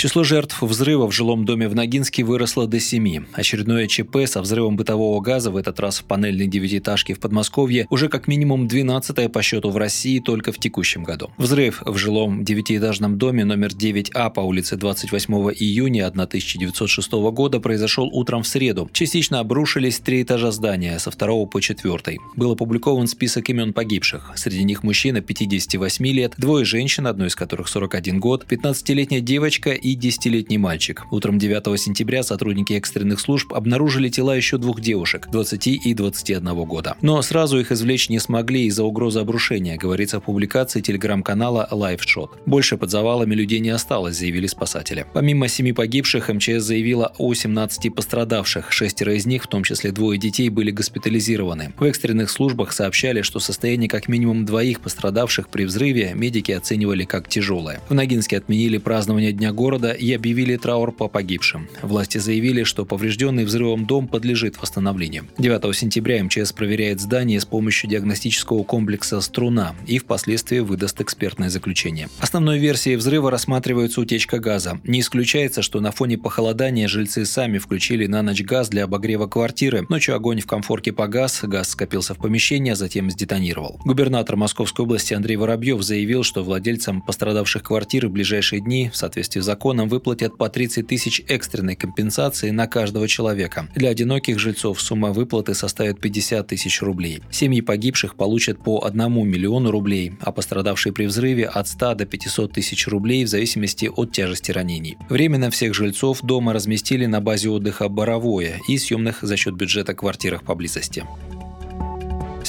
Число жертв взрыва в жилом доме в Ногинске выросло до семи. Очередное ЧП со взрывом бытового газа, в этот раз в панельной девятиэтажке в Подмосковье, уже как минимум 12 по счету в России только в текущем году. Взрыв в жилом девятиэтажном доме номер 9А по улице 28 июня 1906 года произошел утром в среду. Частично обрушились три этажа здания со второго по четвертый. Был опубликован список имен погибших. Среди них мужчина 58 лет, двое женщин, одной из которых 41 год, 15-летняя девочка и и 10-летний мальчик. Утром 9 сентября сотрудники экстренных служб обнаружили тела еще двух девушек – 20 и 21 года. Но сразу их извлечь не смогли из-за угрозы обрушения, говорится в публикации телеграм-канала LiveShot. Больше под завалами людей не осталось, заявили спасатели. Помимо семи погибших, МЧС заявила о 17 пострадавших. Шестеро из них, в том числе двое детей, были госпитализированы. В экстренных службах сообщали, что состояние как минимум двоих пострадавших при взрыве медики оценивали как тяжелое. В Ногинске отменили празднование Дня города города и объявили траур по погибшим. Власти заявили, что поврежденный взрывом дом подлежит восстановлению. 9 сентября МЧС проверяет здание с помощью диагностического комплекса «Струна» и впоследствии выдаст экспертное заключение. Основной версией взрыва рассматривается утечка газа. Не исключается, что на фоне похолодания жильцы сами включили на ночь газ для обогрева квартиры. Ночью огонь в комфорке погас, газ скопился в помещении, а затем сдетонировал. Губернатор Московской области Андрей Воробьев заявил, что владельцам пострадавших квартир в ближайшие дни в соответствии с законом законом выплатят по 30 тысяч экстренной компенсации на каждого человека. Для одиноких жильцов сумма выплаты составит 50 тысяч рублей. Семьи погибших получат по 1 миллиону рублей, а пострадавшие при взрыве от 100 до 500 тысяч рублей в зависимости от тяжести ранений. Временно всех жильцов дома разместили на базе отдыха «Боровое» и съемных за счет бюджета квартирах поблизости.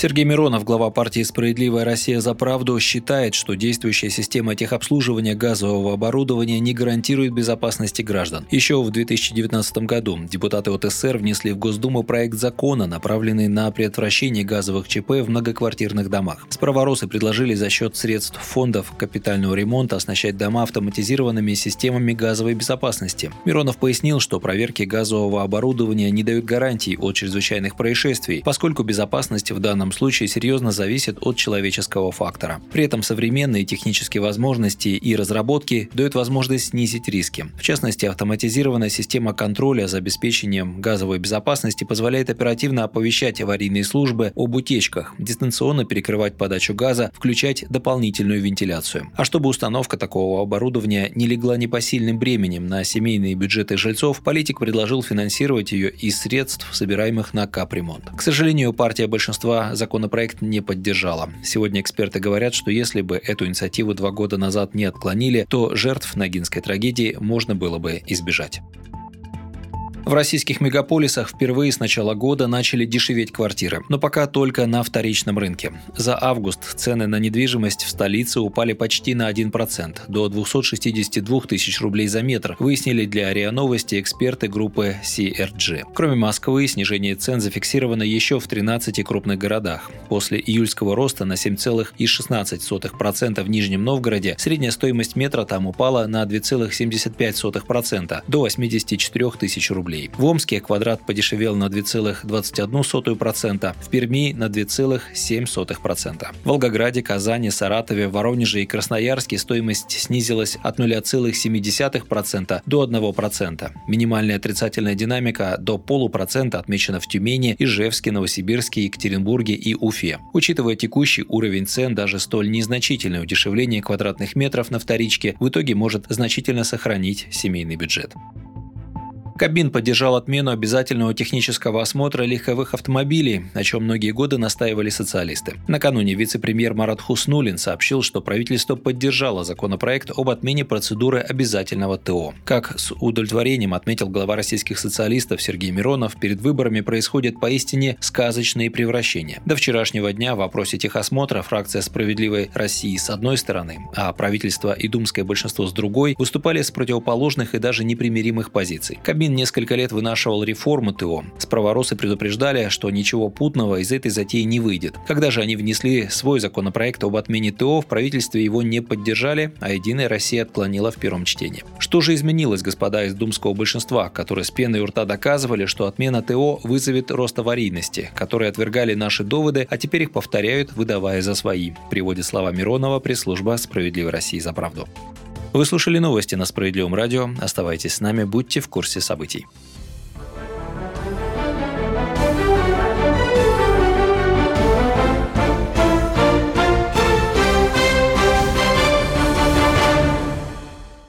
Сергей Миронов, глава партии «Справедливая Россия за правду», считает, что действующая система техобслуживания газового оборудования не гарантирует безопасности граждан. Еще в 2019 году депутаты ОТСР внесли в Госдуму проект закона, направленный на предотвращение газовых ЧП в многоквартирных домах. Справоросы предложили за счет средств фондов капитального ремонта оснащать дома автоматизированными системами газовой безопасности. Миронов пояснил, что проверки газового оборудования не дают гарантий от чрезвычайных происшествий, поскольку безопасность в данном данном случае серьезно зависит от человеческого фактора. При этом современные технические возможности и разработки дают возможность снизить риски. В частности, автоматизированная система контроля за обеспечением газовой безопасности позволяет оперативно оповещать аварийные службы об утечках, дистанционно перекрывать подачу газа, включать дополнительную вентиляцию. А чтобы установка такого оборудования не легла непосильным бременем на семейные бюджеты жильцов, политик предложил финансировать ее из средств, собираемых на капремонт. К сожалению, партия большинства законопроект не поддержала. Сегодня эксперты говорят, что если бы эту инициативу два года назад не отклонили, то жертв Ногинской трагедии можно было бы избежать. В российских мегаполисах впервые с начала года начали дешеветь квартиры, но пока только на вторичном рынке. За август цены на недвижимость в столице упали почти на 1%, до 262 тысяч рублей за метр, выяснили для РИА Новости эксперты группы CRG. Кроме Москвы, снижение цен зафиксировано еще в 13 крупных городах. После июльского роста на 7,16% в Нижнем Новгороде средняя стоимость метра там упала на 2,75% до 84 тысяч рублей рублей. В Омске квадрат подешевел на 2,21%, в Перми на 2,7%. В Волгограде, Казани, Саратове, Воронеже и Красноярске стоимость снизилась от 0,7% до 1%. Минимальная отрицательная динамика до полупроцента отмечена в Тюмени, Ижевске, Новосибирске, Екатеринбурге и Уфе. Учитывая текущий уровень цен, даже столь незначительное удешевление квадратных метров на вторичке в итоге может значительно сохранить семейный бюджет. Кабин поддержал отмену обязательного технического осмотра легковых автомобилей, о чем многие годы настаивали социалисты. Накануне вице-премьер Марат Хуснулин сообщил, что правительство поддержало законопроект об отмене процедуры обязательного ТО. Как с удовлетворением отметил глава российских социалистов Сергей Миронов, перед выборами происходят поистине сказочные превращения. До вчерашнего дня в вопросе техосмотра фракция «Справедливой России» с одной стороны, а правительство и думское большинство с другой выступали с противоположных и даже непримиримых позиций. Кабин Минфин несколько лет вынашивал реформу ТО. Справоросы предупреждали, что ничего путного из этой затеи не выйдет. Когда же они внесли свой законопроект об отмене ТО, в правительстве его не поддержали, а «Единая Россия» отклонила в первом чтении. Что же изменилось, господа из думского большинства, которые с пеной у рта доказывали, что отмена ТО вызовет рост аварийности, которые отвергали наши доводы, а теперь их повторяют, выдавая за свои, приводит слова Миронова пресс-служба «Справедливой России за правду». Вы слушали новости на Справедливом радио. Оставайтесь с нами, будьте в курсе событий.